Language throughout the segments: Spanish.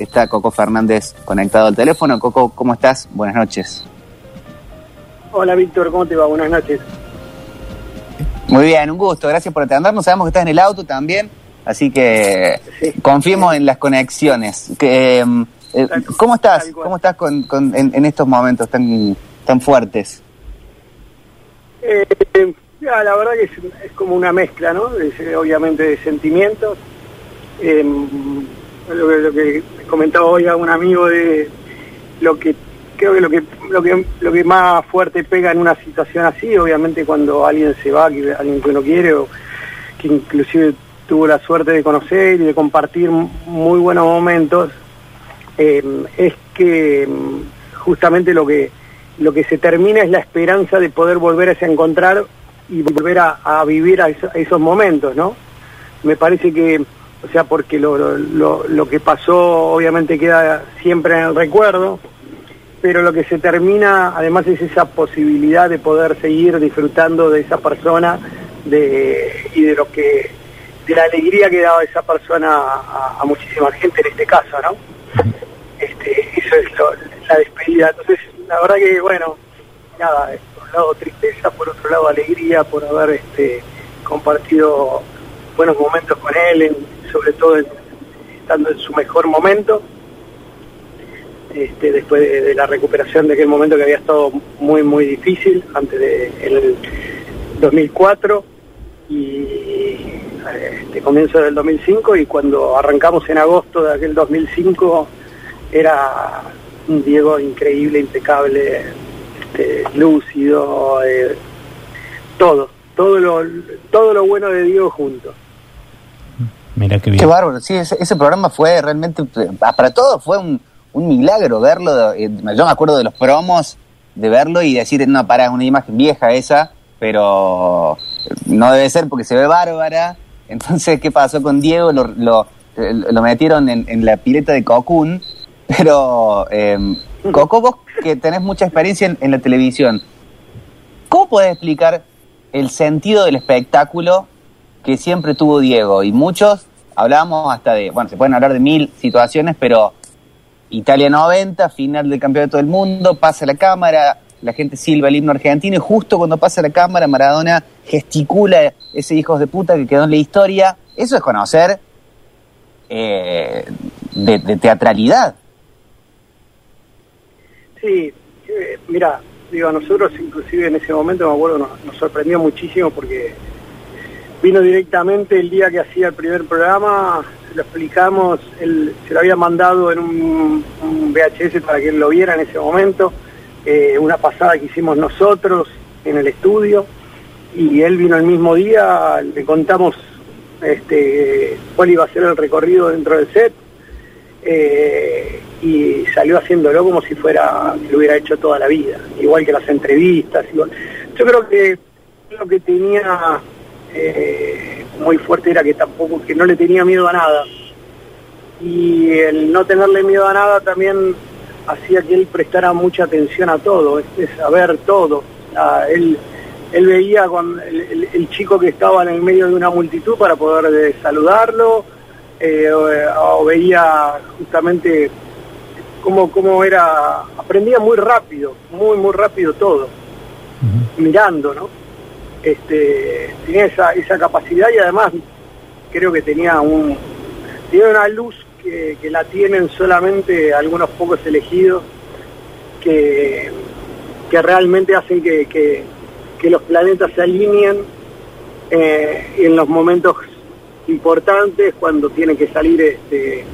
Está Coco Fernández conectado al teléfono. Coco, ¿cómo estás? Buenas noches. Hola Víctor, ¿cómo te va? Buenas noches. Muy bien, un gusto. Gracias por atendernos. Sabemos que estás en el auto también, así que Sí. confiemos en las conexiones. Que, em, eh, ¿Cómo estás? ¿Cómo estás con, con- en, en estos momentos tan, tan fuertes? Eh, ya, la verdad que es, es como una mezcla, ¿no? Obviamente de sentimientos. Eh, lo, que, lo que comentaba hoy a un amigo de lo que creo que lo que lo que lo que más fuerte pega en una situación así, obviamente cuando alguien se va, que alguien que uno quiere o que inclusive tuvo la suerte de conocer y de compartir muy buenos momentos, eh, es que mm, justamente lo que lo que se termina es la esperanza de poder volver a encontrar y volver a, a vivir a, eso- a esos momentos, ¿no? Me parece que, o sea, porque lo, lo- lo, que pasó obviamente queda siempre en el recuerdo, pero lo que se termina además es esa posibilidad de poder seguir disfrutando de esa persona de, y de lo que de la alegría que daba esa persona a, a muchísima gente en este caso, ¿no? Este, eso es lo- la despedida. Entonces, la verdad que, bueno, nada, por un lado tristeza, por otro lado alegría por haber este, compartido buenos momentos con él, sobre todo estando en su mejor momento, este, después de, de la recuperación de aquel momento que había estado muy, muy difícil, antes de el 2004 y este, comienzo del 2005 y cuando arrancamos en agosto de aquel 2005 era un Diego increíble, impecable, este, lúcido, eh, todo, todo lo, todo lo bueno de Diego junto. Mira qué bien. Qué bárbaro. Sí, ese, programa fue realmente, ah, para todos fue un, milagro verlo. eh, Yo me acuerdo de los promos, de verlo y decir, no, para, es una imagen vieja esa, pero no debe ser porque se ve bárbara. Entonces, ¿qué pasó con Diego? Lo, eh, metieron en, la pileta de Cocoon, pero eh, Coco, vos que tenés mucha experiencia en, en la televisión, ¿cómo podés explicar el sentido del espectáculo que siempre tuvo Diego? Y muchos hablábamos hasta de, bueno, se pueden hablar de mil situaciones, pero Italia 90, final del campeonato del mundo, pasa la cámara, la gente silba el himno argentino y justo cuando pasa la cámara Maradona gesticula ese hijos de puta que quedó en la historia. Eso es conocer eh, de, teatralidad. Sí, eh, mira, digo, a nosotros inclusive en ese momento, me acuerdo, nos, nos sorprendió muchísimo porque vino directamente el día que hacía el primer programa, se lo explicamos, él se lo había mandado en un, VHS para que él lo viera en ese momento, eh, una pasada que hicimos nosotros en el estudio, y él vino el mismo día, le contamos este, cuál iba a ser el recorrido dentro del set, eh, y salió haciéndolo como si fuera que lo hubiera hecho toda la vida, igual que las entrevistas. igual. Yo creo que lo que tenía eh, muy fuerte era que tampoco, que no le tenía miedo a nada. Y el no tenerle miedo a nada también hacía que él prestara mucha atención a todo, es, es a ver todo. Ah, él, él veía con el, el- el chico que estaba en el medio de una multitud para poder eh, saludarlo, eh, o, o veía justamente cómo, cómo era, aprendía muy rápido, muy, muy rápido todo, mirando, ¿no? Este, tenía esa, esa capacidad y además creo que tenía un tiene una luz que, que la tienen solamente algunos pocos elegidos que, que realmente hacen que, que, los planetas se alineen eh, en los momentos importantes cuando tiene que salir este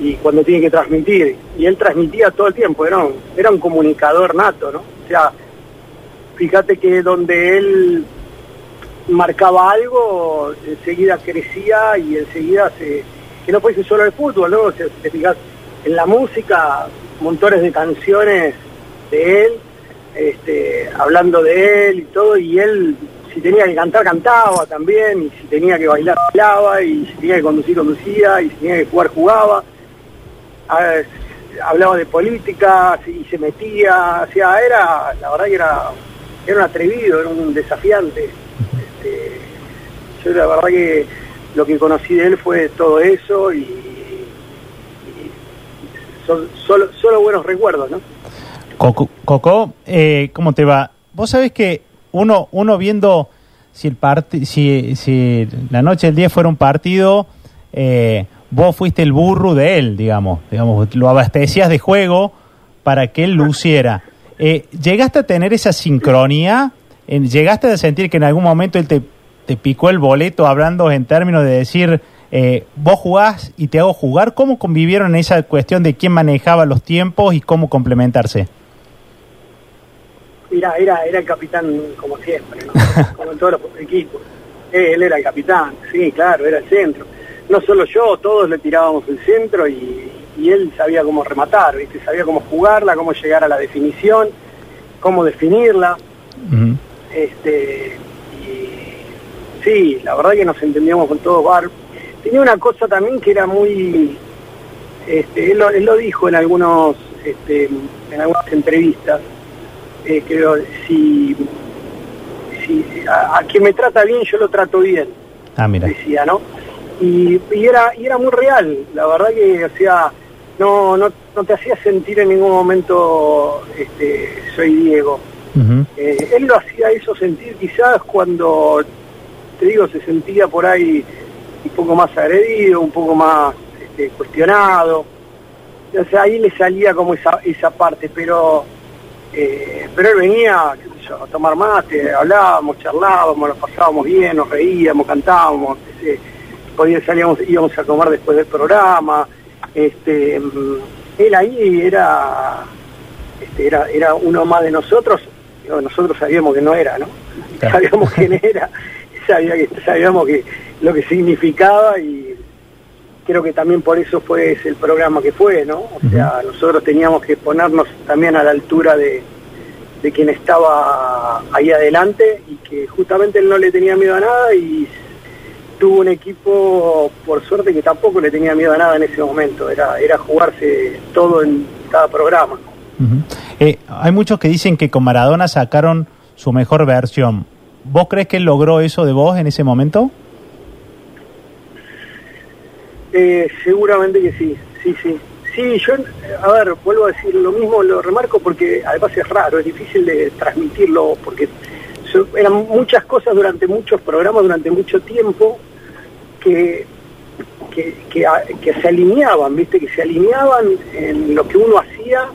y cuando tiene que transmitir. Y él transmitía todo el tiempo era un, era un comunicador nato no o sea fíjate que donde él marcaba algo enseguida crecía y enseguida se que no fuese solo el fútbol no si te fijas en la música montones de canciones de él este, hablando de él y todo y él si tenía que cantar, cantaba también, y si tenía que bailar, bailaba, y si tenía que conducir, conducía, y si tenía que jugar, jugaba. Hablaba de política y se metía, o sea, era, la verdad que era, era un atrevido, era un desafiante. Este, yo la verdad que lo que conocí de él fue todo eso y, son solo, solo buenos recuerdos, ¿no? Coco, Coco eh, ¿cómo te va? Vos sabés que uno, uno viendo si el parti si, si la noche del día fuera un partido, eh, vos fuiste el burro de él, digamos, digamos, lo abastecías de juego para que él luciera. Eh, ¿Llegaste a tener esa sincronía? ¿Llegaste a sentir que en algún momento él te, te picó el boleto hablando en términos de decir, eh, vos jugás y te hago jugar? ¿Cómo convivieron en esa cuestión de quién manejaba los tiempos y cómo complementarse? Mira, era, era el capitán como siempre, ¿no? como en todos los equipos. Eh, Él era el capitán, sí, claro, era el centro. No solo yo, todos le tirábamos el centro y, y él sabía cómo rematar, ¿viste? sabía cómo jugarla, cómo llegar a la definición, cómo definirla. Este, y sí, la verdad que nos entendíamos con todos bar. Tenía una cosa también que era muy, este, él, lo, él lo dijo en algunos, este, en algunas entrevistas, eh, creo, si, si a, a quien me trata bien yo lo trato bien, Ah, mira. decía, ¿no? Y, y era y era muy real, la verdad que, o sea, no, no, no te hacía sentir en ningún momento, este, soy Diego. Eh, él lo hacía eso sentir quizás cuando, te digo, se sentía por ahí un poco más agredido, un poco más este, cuestionado. O sea, ahí le salía como esa, esa parte, pero eh, pero él venía qué sé yo, a tomar mate, hablábamos, charlábamos, nos pasábamos bien, nos reíamos, cantábamos, qué sé, podía, salíamos, íbamos a comer después del programa. Este, mm, él ahí era, este, era, era uno más de nosotros, nosotros sabíamos que no era, ¿no? Claro. Sabíamos quién era, sabía que, sabíamos que lo que significaba y creo que también por eso fue ese el programa que fue, ¿no? O sea, nosotros teníamos que ponernos también a la altura de, de quien estaba ahí adelante y que justamente él no le tenía miedo a nada y tuvo un equipo, por suerte, que tampoco le tenía miedo a nada en ese momento, era, era jugarse todo en cada programa. Eh, hay muchos que dicen que con Maradona sacaron su mejor versión. ¿Vos crees que él logró eso de vos en ese momento? Eh, seguramente que sí, sí, sí. Sí, yo, a ver, vuelvo a decir lo mismo, lo remarco porque además es raro, es difícil de transmitirlo porque eran muchas cosas durante muchos programas, durante mucho tiempo que, que, que, se alineaban, ¿viste? Que se alineaban en lo que uno hacía,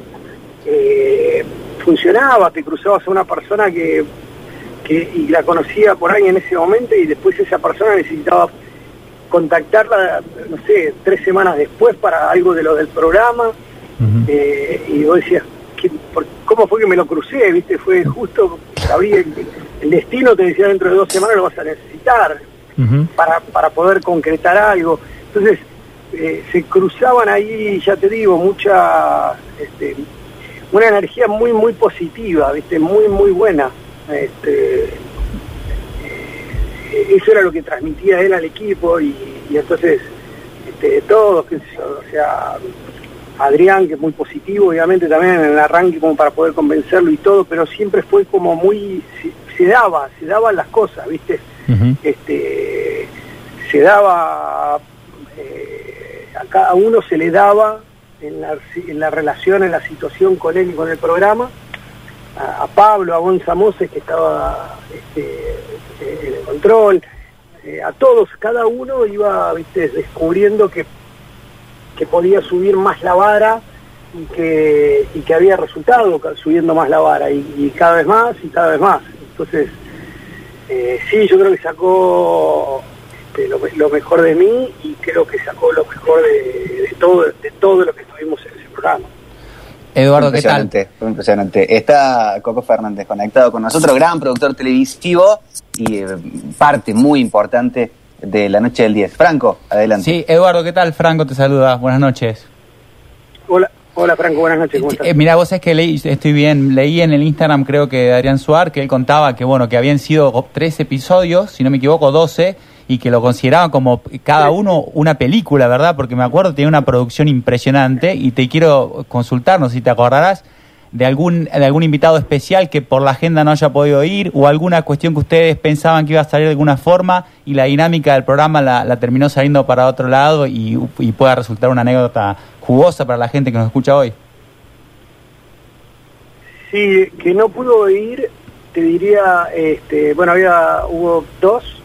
eh, funcionaba, te cruzabas a una persona que, que y la conocía por ahí en ese momento y después esa persona necesitaba contactarla, no sé, tres semanas después para algo de lo del programa, eh, y vos decías, ¿qué- por- ¿cómo fue que me lo crucé? ¿Viste? Fue justo, sabía el, el destino te decía dentro de dos semanas lo vas a necesitar Para, para poder concretar algo. Entonces, eh, se cruzaban ahí, ya te digo, mucha, este, una energía muy, muy positiva, ¿viste? Muy, muy buena. Este, eh, eso era lo que transmitía él al equipo y, y entonces este, todos, qué sé yo, o sea, Adrián, que es muy positivo, obviamente también en el arranque como para poder convencerlo y todo, pero siempre fue como muy, se, se daba, se daban las cosas, ¿viste? Este, se daba, eh, a cada uno se le daba en la, en la relación, en la situación con él y con el programa, a, Pablo, a Gonza Moses que estaba este, en el control, eh, a todos, cada uno iba ¿viste? descubriendo que, que podía subir más la vara y que, y que había resultado subiendo más la vara y cada vez más y cada vez más. Entonces, eh, sí, yo creo que sacó este, lo, me- lo mejor de mí y creo que sacó lo mejor de, de todo de todo lo que estuvimos en ese programa. Eduardo, ¿qué tal? impresionante. Está Coco Fernández conectado con nosotros, gran productor televisivo y eh, parte muy importante de la noche del 10. Franco, adelante. Sí, Eduardo, ¿qué tal? Franco te saluda. Buenas noches. Hola, Franco, buenas noches, ¿cómo estás? Eh, mira, vos es que leí, estoy bien, leí en el Instagram creo que de Adrián Suar que él contaba que bueno, que habían sido tres episodios, si no me equivoco, 12 y que lo consideraban como cada uno una película, ¿verdad? Porque me acuerdo tenía una producción impresionante y te quiero consultar, no sé si te acordarás, de algún, de algún invitado especial que por la agenda no haya podido ir o alguna cuestión que ustedes pensaban que iba a salir de alguna forma y la dinámica del programa la, terminó saliendo para otro lado y, y pueda resultar una anécdota jugosa para la gente que nos escucha hoy. Sí, que no pudo ir, te diría, este, bueno, había, hubo dos,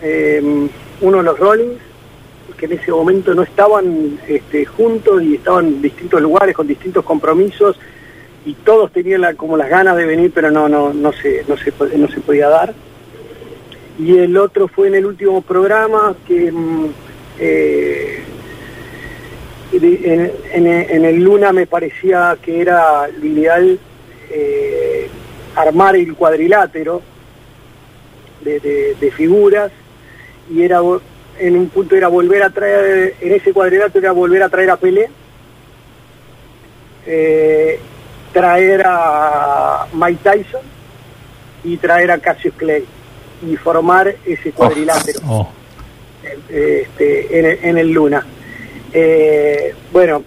em, uno de los Rollins, que en ese momento no estaban este, juntos y estaban en distintos lugares con distintos compromisos y todos tenían como las ganas de venir, pero no, no, no, se, no, se, no se podía dar. Y el otro fue en el último programa que em, eh, en, en, el Luna me parecía que era lo ideal eh, armar el cuadrilátero de, figuras y era en un punto era volver a traer, en ese cuadrilátero era volver a traer a Pelé, eh, traer a Mike Tyson y traer a Cassius Clay y formar ese oh, cuadrilátero oh. Este, en, el Luna. Eh, bueno,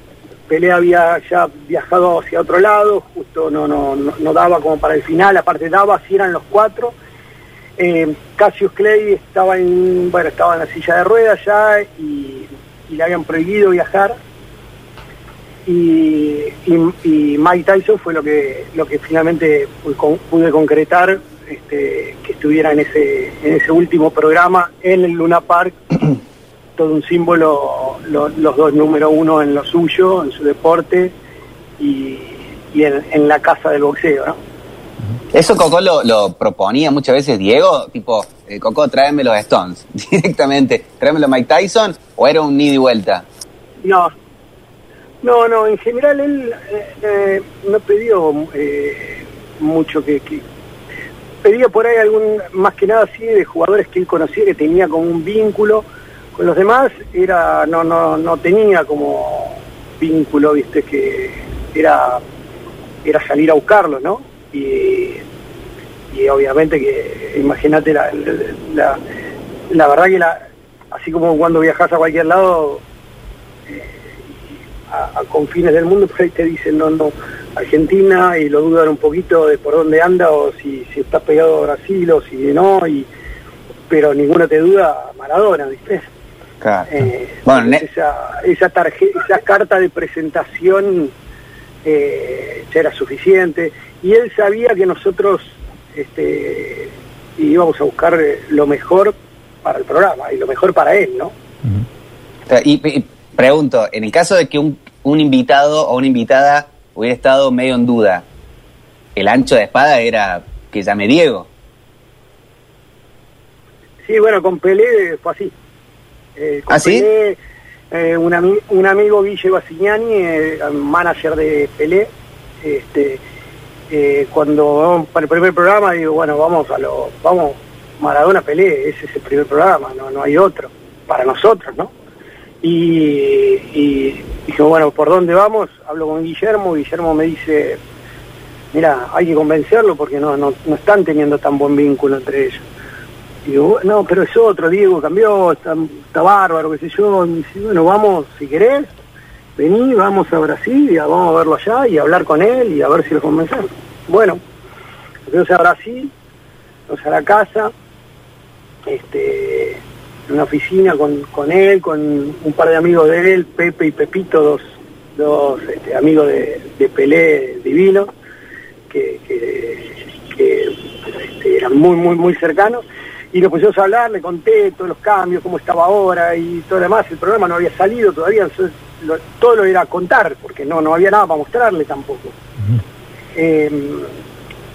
Pelé había ya viajado hacia otro lado, justo no, no, no, daba como para el final, aparte daba, si eran los cuatro. Eh, Cassius Clay estaba en, bueno, estaba en la silla de ruedas ya y, le habían prohibido viajar. Y, y, Mike Tyson fue lo que, lo que finalmente pude concretar este, que estuviera en ese, en ese último programa en el Luna Park todo un símbolo, los dos número uno en lo suyo, en su deporte y, en, la casa del boxeo, ¿no? Eso Coco lo, proponía muchas veces Diego, tipo, eh, Coco, tráeme los Stones directamente, tráemelo Mike Tyson, o era un ni y vuelta? No, no, no, en general él eh, eh, no pidió mucho que, que, pedía por ahí algún, más que nada así, de jugadores que él conocía, que tenía como un vínculo, con los demás. Era no no no tenía como vínculo viste que era era salir a buscarlo no y, y obviamente que imagínate la, la, verdad que la así como cuando viajas a cualquier lado eh, a, confines del mundo pues ahí te dicen no no Argentina y lo dudan un poquito de por dónde anda o si, si estás pegado a Brasil o si no y pero ninguno te duda Maradona viste eh, bueno, esa, esa, tarjeta, esa carta de presentación eh, ya era suficiente y él sabía que nosotros este, íbamos a buscar lo mejor para el programa y lo mejor para él, ¿no? y, pregunto, en el caso de que un, un invitado o una invitada hubiera estado medio en duda, el ancho de espada era que llame Diego. Sí, bueno, con Pelé fue así. Eh, ¿Ah, sí? Eh, un, un, amigo, Guille Basignani, eh, manager de Pelé, este, eh, cuando vamos para el primer programa, digo, bueno, vamos a lo, vamos, Maradona Pelé, ese es el primer programa, no, no hay otro, para nosotros, ¿no? Y, y bueno, ¿por dónde vamos? Hablo con Guillermo, Guillermo me dice, mira, hay que convencerlo porque no, no, no están teniendo tan buen vínculo entre ellos. Digo, no, pero es otro, Diego cambió, está, bárbaro, qué sé yo. bueno, vamos, si querés, vení, vamos a Brasil, y vamos a verlo allá y hablar con él y a ver si lo convencemos. Bueno, entonces a Brasil, entonces a la casa, este, en una oficina con, con él, con un par de amigos de él, Pepe y Pepito, dos, dos este, amigos de, de, Pelé divino, que, este, eran muy, muy, muy cercanos y nos pusimos a hablar, le conté todos los cambios, cómo estaba ahora y todo lo demás. El programa no había salido todavía, todo lo era contar, porque no, no había nada para mostrarle tampoco. Em,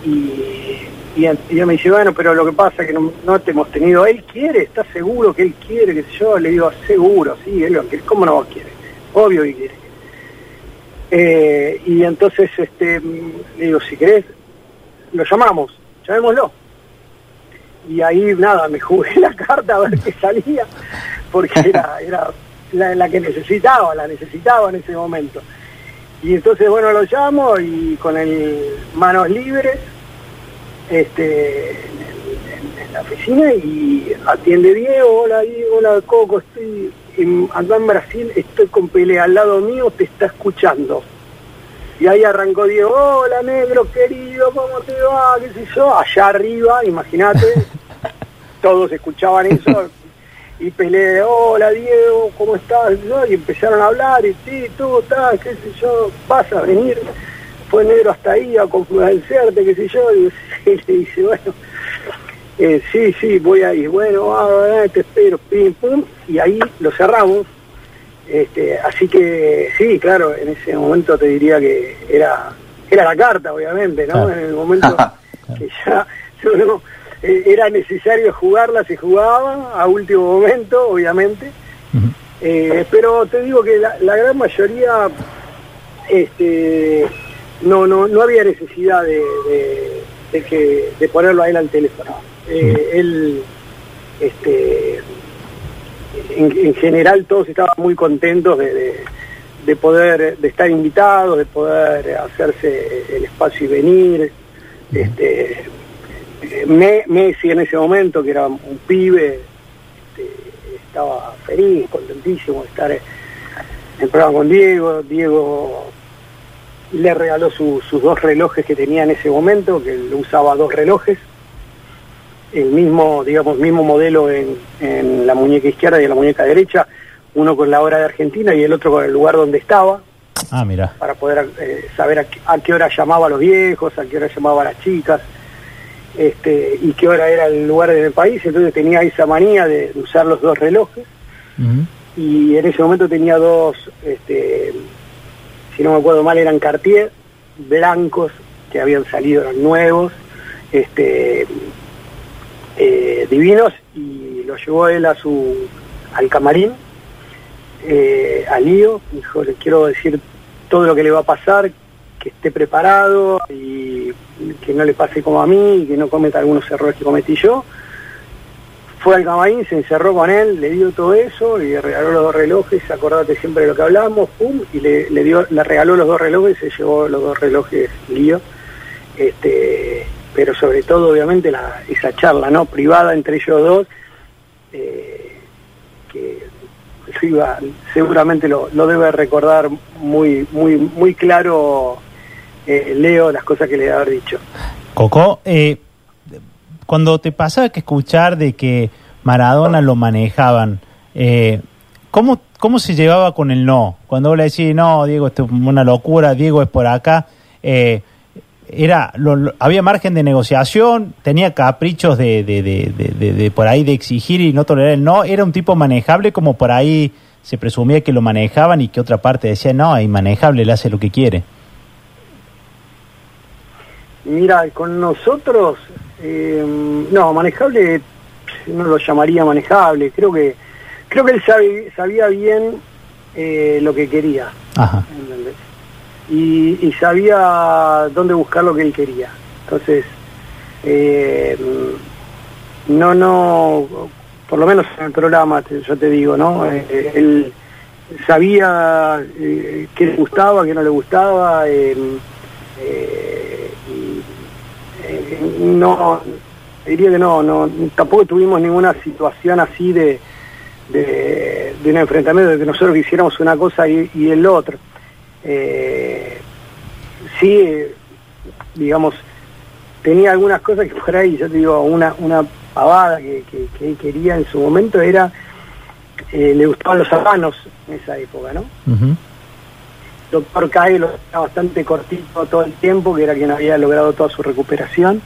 y, y, y, me dice, bueno, pero lo que pasa es que no, no te hemos tenido, él quiere, está seguro que él quiere, que yo, le digo, seguro, sí, él ¿cómo no quiere? Obvio que quiere. Eh, y entonces este, le digo, si querés, lo llamamos, llamémoslo y ahí nada, me jugué la carta a ver qué salía, porque era, era la, que necesitaba, la necesitaba en ese momento. Y entonces, bueno, lo llamo y con el manos libres, este, en, la oficina y atiende Diego, hola Diego, hola Coco, estoy en, acá en Brasil, estoy con pelea al lado mío, te está escuchando. Y ahí arrancó Diego, hola negro querido, ¿cómo te va? ¿Qué sé yo? Allá arriba, imagínate, todos escuchaban eso. Y peleé, hola Diego, ¿cómo estás? Y empezaron a hablar, y sí, tú estás, qué sé yo, vas a venir. Fue negro hasta ahí a confluenciarte, qué sé yo. Y le dice, bueno, eh, sí, sí, voy a ir. Bueno, ah, te espero, pim, pum. Y ahí lo cerramos. Este, así que sí, claro, en ese momento te diría que era era la carta, obviamente, ¿no? En el momento que ya eh, era necesario jugarla, se jugaba a último momento, obviamente. Eh, pero te digo que la, gran mayoría este, no, no, no había necesidad de, de, que, de ponerlo a él al teléfono. Eh, él este, en, general todos estaban muy contentos de, de, poder de estar invitados, de poder hacerse el espacio y venir. Este, Messi en ese momento, que era un pibe, este, estaba feliz, contentísimo de estar en el programa con Diego. Diego le regaló sus dos relojes que tenía en ese momento, que él usaba dos relojes el mismo, digamos, mismo modelo en, en, la muñeca izquierda y en la muñeca derecha, uno con la hora de Argentina y el otro con el lugar donde estaba. Ah, mira. Para poder eh, saber a, qué hora llamaba a los viejos, a qué hora llamaba a las chicas, este, y qué hora era el lugar del país. Entonces tenía esa manía de, usar los dos relojes. Y en ese momento tenía dos, este, si no me acuerdo mal, eran Cartier, blancos, que habían salido, eran nuevos. Este, eh, divinos y lo llevó él a su al camarín, eh, al lío, dijo, le quiero decir todo lo que le va a pasar, que esté preparado y que no le pase como a mí y que no cometa algunos errores que cometí yo. Fue al camarín, se encerró con él, le dio todo eso, y le regaló los dos relojes, acordate siempre de lo que hablamos, pum, y le, dio, le regaló los dos relojes, se llevó los dos relojes lío. Este, pero sobre todo obviamente la, esa charla no privada entre ellos dos eh, que iba, seguramente lo, debe recordar muy muy muy claro eh, Leo las cosas que le haber dicho Coco eh, cuando te pasaba que escuchar de que Maradona lo manejaban ¿cómo, ¿cómo se llevaba con el no? cuando vos le decís no Diego esto es una locura Diego es por acá eh, era había margen de negociación, tenía caprichos de, de, de, por ahí de exigir y no tolerar el no, era un tipo manejable como por ahí se presumía que lo manejaban y que otra parte decía no, es inmanejable, él hace lo que quiere. Mira, con nosotros, eh, no, manejable no lo llamaría manejable, creo que creo que él sabía bien eh, lo que quería. Ajá y, sabía dónde buscar lo que él quería. Entonces, eh, no, no, por lo menos en el programa, yo te digo, ¿no? Eh, él sabía eh, qué le gustaba, qué no le gustaba, no, diría que no, no, tampoco tuvimos ninguna situación así de, de, un enfrentamiento, de que nosotros quisiéramos una cosa y, el otro. Eh, sí, digamos, tenía algunas cosas que por ahí, yo te digo, una, una pavada que, él quería en su momento era, eh, le gustaban los habanos en esa época, ¿no? Doctor Cae lo era bastante cortito todo el tiempo, que era quien había logrado toda su recuperación.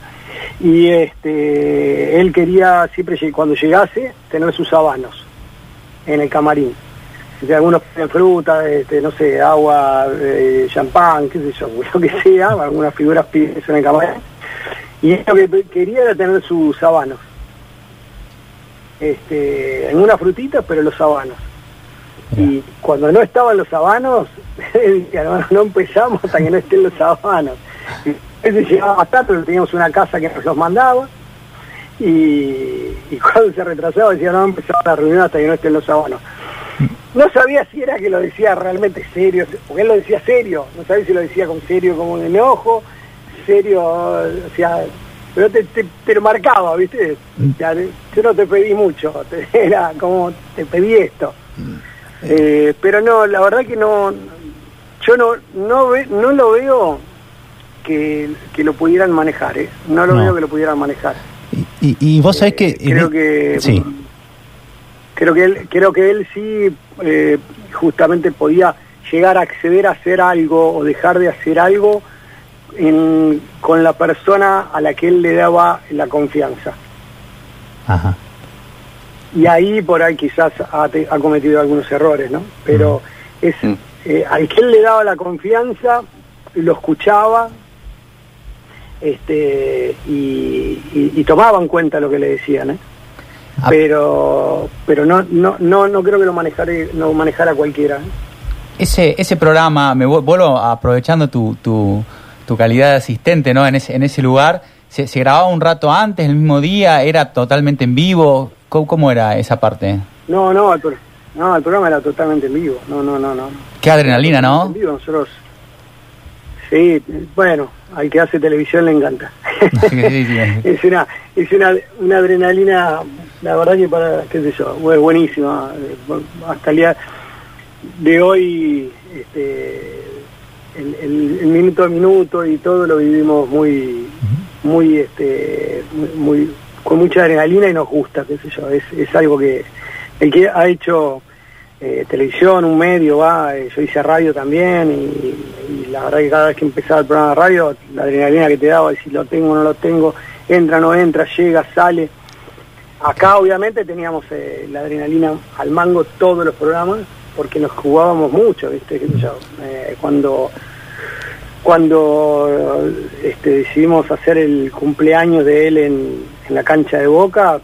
Y este, él quería siempre, cuando llegase, tener sus habanos en el camarín de algunos de fruta, este, no sé, agua, eh, champán, qué sé yo, lo que sea, algunas figuras piden en el camarín. Y lo que quería era tener sus sabanos. Este, algunas frutitas, pero los sabanos. Y cuando no estaban los sabanos, no, no empezamos hasta que no estén los. Y ese llegaba bastante, pero teníamos una casa que nos los mandaba. Y, cuando se retrasaba decía, no empezaba la reunión hasta que no estén los sabanos no sabía si era que lo decía realmente serio, porque él lo decía serio, no sabía si lo decía con serio como un enojo, serio, o sea, pero te, te, lo marcaba, ¿viste? Mm. yo no te pedí mucho, era como te pedí esto. Eh, pero no, la verdad que no, yo no no ve, no lo veo que, que lo pudieran manejar, ¿eh? No lo No. veo que lo pudieran manejar. Y, y- y vos sabés que... Eh, creo que Sí. creo que él creo que él sí eh, justamente podía llegar a acceder a hacer algo o dejar de hacer algo en- con la persona a la que él le daba la confianza Ajá. Y ahí por ahí quizás ha, te- ha cometido algunos errores no pero es Mm. eh, al que él le daba la confianza lo escuchaba este y, y- y tomaba en cuenta lo que le decían ¿eh? Ah. pero pero no no no no creo que lo manejara no manejara cualquiera ¿eh? Ese, ese programa, me vu- vuelvo aprovechando tu, tu, tu calidad de asistente ¿no? en, ese, en ese lugar, ¿se, se grababa un rato antes, el mismo día? ¿Era totalmente en vivo? ¿Cómo, cómo era esa parte? no no el, pro- no el programa era totalmente en vivo no no no no Qué adrenalina, ¿no? En vivo, nosotros sí bueno al que hace televisión le encanta Sí, sí, sí. es una es una, una adrenalina la verdad que para qué sé yo buenísima hasta el día de hoy este el, el- el minuto a minuto y todo lo vivimos muy muy este muy, muy- con mucha adrenalina y nos gusta qué sé yo es, es algo que el que ha hecho eh, televisión un medio va eh, yo hice radio también y, la verdad que cada vez que empezaba el programa de radio la adrenalina que te daba si lo tengo o no lo tengo entra no entra llega sale. Acá obviamente teníamos eh, la adrenalina al mango todos los programas porque nos jugábamos mucho viste qué sé yo cuando cuando este, decidimos hacer el cumpleaños de él en, en la cancha de Boca,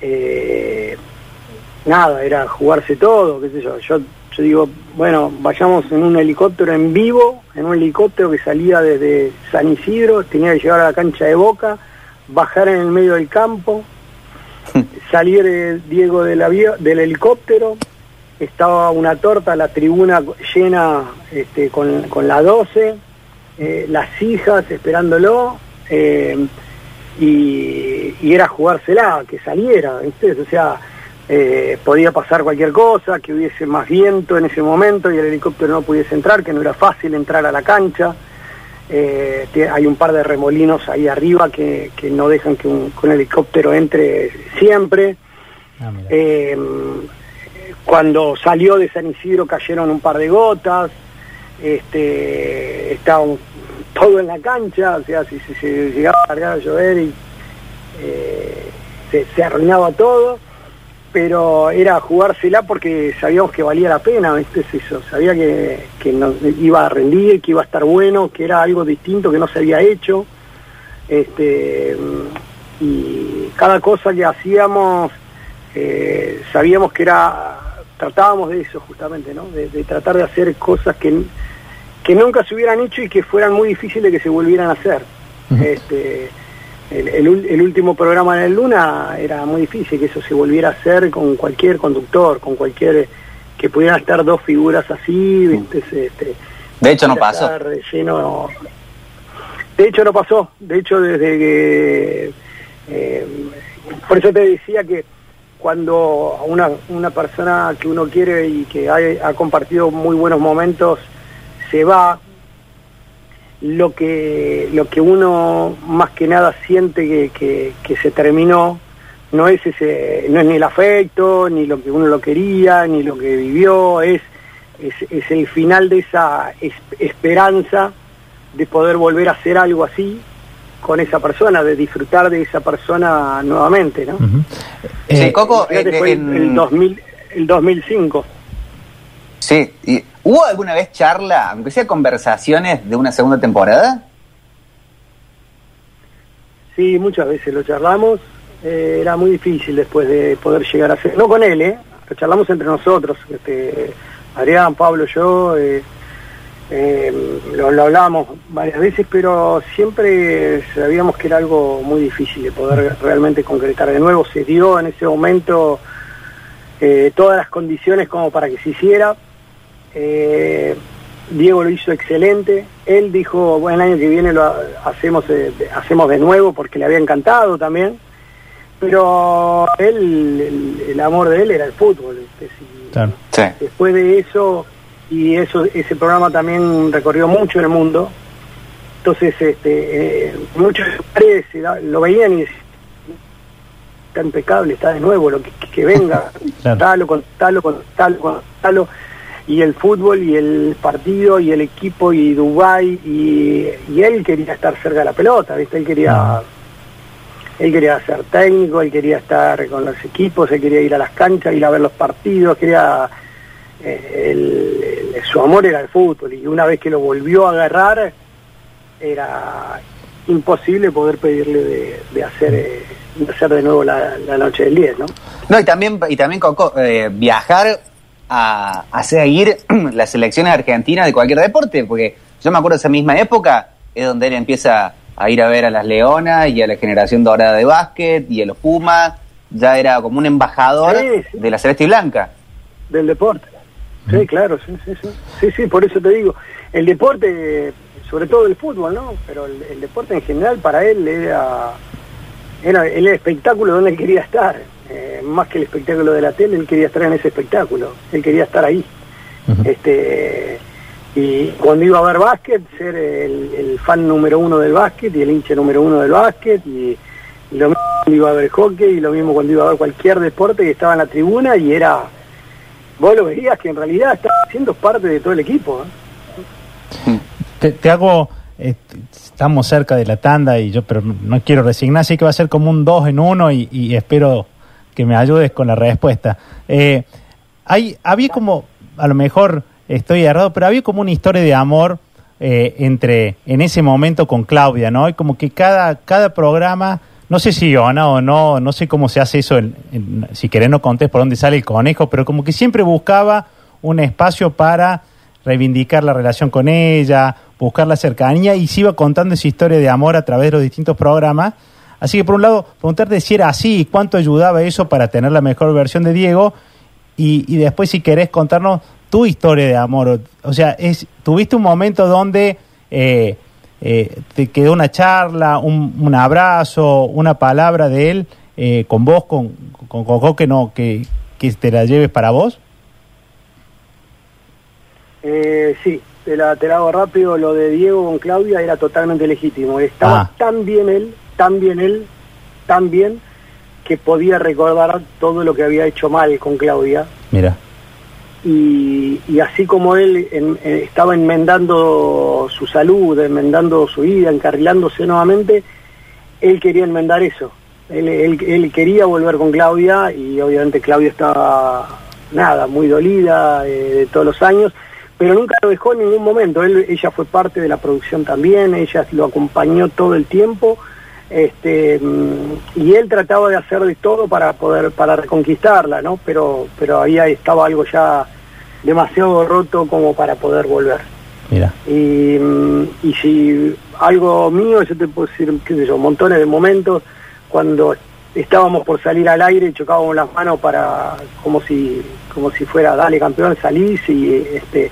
eh, nada, era jugarse todo, qué sé yo. Yo, yo digo, bueno, vayamos en un helicóptero en vivo, en un helicóptero que salía desde San Isidro, tenía que llegar a la cancha de Boca, bajar en el medio del campo, salir eh, Diego del, del helicóptero, estaba una torta, la tribuna llena este, con, con la 12, eh, las hijas esperándolo, eh, y, y era jugársela, que saliera, ¿viste? O sea, eh, podía pasar cualquier cosa, que hubiese más viento en ese momento y el helicóptero no pudiese entrar, que no era fácil entrar a la cancha. Eh, hay un par de remolinos ahí arriba que, que no dejan que un, que un helicóptero entre siempre. Ah. Eh, cuando salió de San Isidro cayeron un par de gotas, este, estaba un- todo en la cancha, o sea, si, si llegaba a largar a llover y eh, se, arruinaba todo, pero era jugársela porque sabíamos que valía la pena, ¿viste? Es eso, sabía que, que nos iba a rendir, que iba a estar bueno, que era algo distinto que no se había hecho, este, y cada cosa que hacíamos eh, sabíamos que era, tratábamos de eso justamente, ¿no? De tratar de hacer cosas que, que nunca se hubieran hecho y que fueran muy difíciles que se volvieran a hacer. Este, el, el último programa de Luna era muy difícil que eso se volviera a hacer con cualquier conductor, con cualquier que pudieran estar dos figuras así, ¿viste? este, De hecho, no pasó. lleno- De hecho, no pasó. De hecho, desde que... eh, por eso te decía que cuando una, una persona que uno quiere y que ha, ha compartido muy buenos momentos se va, lo que, lo que uno más que nada siente que, que- que se terminó no es ese, no es ni el afecto, ni lo que uno lo quería, ni lo que vivió, es, es, es el final de esa es- esperanza de poder volver a hacer algo así con esa persona, de disfrutar de esa persona nuevamente, ¿no? Eh, Coco, eh, fue en- el, 2000, el 2005. Sí. y- ¿Hubo alguna vez charla, aunque sea conversaciones de una segunda temporada? Sí, muchas veces lo charlamos. eh, era muy difícil después de poder llegar a ser. No con él, ¿eh? Lo charlamos entre nosotros. Este, Adrián, Pablo, yo. eh, eh, lo, lo hablamos varias veces, pero siempre sabíamos que era algo muy difícil de poder realmente concretar. De nuevo, se dio en ese momento eh, todas las condiciones como para que se hiciera. Eh, Diego lo hizo excelente. Él dijo, bueno, el año que viene lo ha- hacemos, eh, de- hacemos de nuevo porque le había encantado también. Pero él, el, el amor de él era el fútbol. ¿viste? Si- claro. Sí. Después de eso, y eso ese programa también recorrió mucho en el mundo. Entonces, este, eh, muchos lugares lo veían y decían, está impecable, está de nuevo, lo que, que venga, Claro. talo, contalo, contalo, contalo. Y el fútbol y el partido y el equipo y Dubái y, él quería estar cerca de la pelota, ¿viste? Él quería, él quería ser técnico, él quería estar con los equipos, él quería ir a las canchas, ir a ver los partidos, quería eh, el- su amor era el fútbol y una vez que lo volvió a agarrar era imposible poder pedirle de, de hacer eh, de hacer de nuevo la, noche del 10, ¿no? No, y también, y también eh, viajar a, a seguir las selecciones argentinas de cualquier deporte, porque yo me acuerdo de esa misma época, es donde él empieza a ir a ver a las Leonas y a la generación dorada de básquet y a los Pumas, ya era como un embajador Sí, sí. de la Celeste y Blanca. del deporte. Sí, claro, sí, sí, sí. Sí, sí, por eso te digo, el deporte, sobre todo el fútbol, ¿no? Pero el, el deporte en general para él era, era el espectáculo donde él quería estar. Eh, más que el espectáculo de la tele, él quería estar en ese espectáculo, él quería estar ahí. Este Y cuando iba a ver básquet, ser el, el fan número uno del básquet y el hincha número uno del básquet y, y lo mismo cuando iba a ver hockey y lo mismo cuando iba a ver cualquier deporte que estaba en la tribuna y era vos lo veías que en realidad estaba siendo parte de todo el equipo. ¿eh? Te, te hago, eh, estamos cerca de la tanda y yo, pero no quiero resignar, así que va a ser como un dos en uno y, y espero que me ayudes con la respuesta. Eh, hay, había como, a lo mejor estoy errado, pero había como una historia de amor eh, entre, en ese momento con Claudia, ¿no? Y como que cada, cada programa, no sé si Ona o no, no sé cómo se hace eso, en- en- si querés no contés por dónde sale el conejo, pero como que siempre buscaba un espacio para reivindicar la relación con ella, buscar la cercanía y se iba contando esa historia de amor a través de los distintos programas. Así que por un lado, preguntarte si era así y cuánto ayudaba eso para tener la mejor versión de Diego y, y después si querés contarnos tu historia de amor. O, sea, es, tuviste un momento donde eh, eh, te quedó una charla, un, un abrazo, una palabra de él eh, con vos, con, con Coco, que, no, que, que te la lleves para vos. Eh, sí, te la, te la hago rápido, lo de Diego con Claudia era totalmente legítimo. Estaba Ah. tan bien él, tan bien él, tan bien, que podía recordar todo lo que había hecho mal con Claudia. Mira. Y, y así como él en- eh, estaba enmendando su salud, enmendando su vida, encarrilándose nuevamente, él quería enmendar eso. Él, él- él quería volver con Claudia y obviamente Claudia estaba, nada, muy dolida eh, de todos los años, pero nunca lo dejó en ningún momento. Él, ella fue parte de la producción también, ella lo acompañó todo el tiempo. Este, mm, y él trataba de hacer de todo para poder para reconquistarla, ¿no? Pero pero ahí estaba algo ya demasiado roto como para poder volver. Mira. Y, mm, y si algo mío, yo te puedo decir, qué sé yo, montones de momentos cuando estábamos por salir al aire y chocábamos las manos para, como si, como si fuera, dale campeón, salís y este,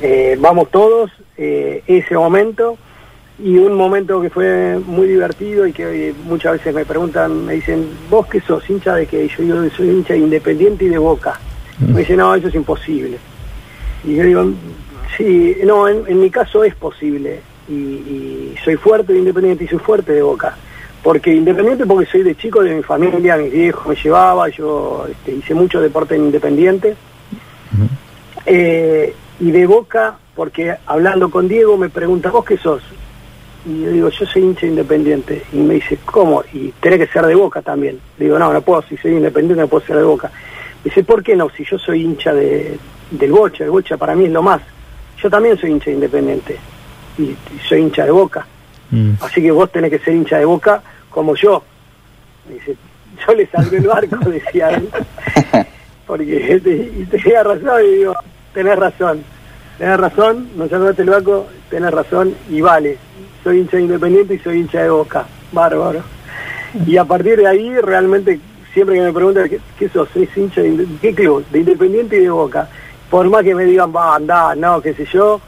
eh, vamos todos, eh, ese momento. Y un momento que fue muy divertido y que eh, muchas veces me preguntan, me dicen, ¿vos qué sos? ¿Hincha de qué? Yo digo, soy hincha de Independiente y de Boca. Me dicen, no, eso es imposible. Y yo digo, sí, no, en, en mi caso es posible. Y, y soy fuerte de Independiente y soy fuerte de Boca. Porque Independiente porque soy de chico, de mi familia, mis viejos me llevaba, yo este, hice mucho deporte en Independiente. Eh, y de Boca, porque hablando con Diego me pregunta, ¿vos qué sos? Y yo digo, yo soy hincha independiente. Y me dice, ¿cómo? Y tenés que ser de Boca también. Le digo, no, no puedo, si soy independiente no puedo ser de Boca. Me dice, ¿por qué no? Si yo soy hincha de, del Bocha, el Bocha para mí es lo más. Yo también soy hincha independiente. Y, y soy hincha de Boca. Mm. Así que vos tenés que ser hincha de Boca como yo. Me dice, yo le salvé el barco, decía él. Porque te- y tenía razón, y digo, tenés razón. Tenés razón, no salvaste el barco, tenés razón, y vale. Soy hincha de independiente y soy hincha de Boca. Bárbaro. Y a partir de ahí, realmente, siempre que me preguntan, ¿qué, qué sos? ¿Soy hincha de qué club? De Independiente y de Boca. Por más que me digan, va, andá, no, qué sé yo,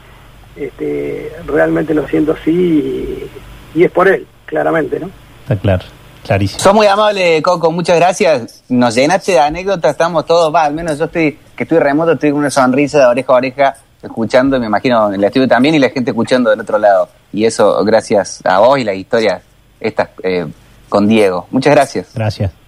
este, realmente lo siento así y, y es por él, claramente, ¿no? Está claro. Clarísimo. Sos muy amable, Coco, muchas gracias. Nos llenaste de anécdotas, estamos todos, va, al menos yo estoy, que estoy remoto, estoy con una sonrisa de oreja a oreja escuchando, me imagino en el estudio también, y la gente escuchando del otro lado. Y eso gracias a vos y las historias estas eh, con Diego. Muchas gracias. Gracias.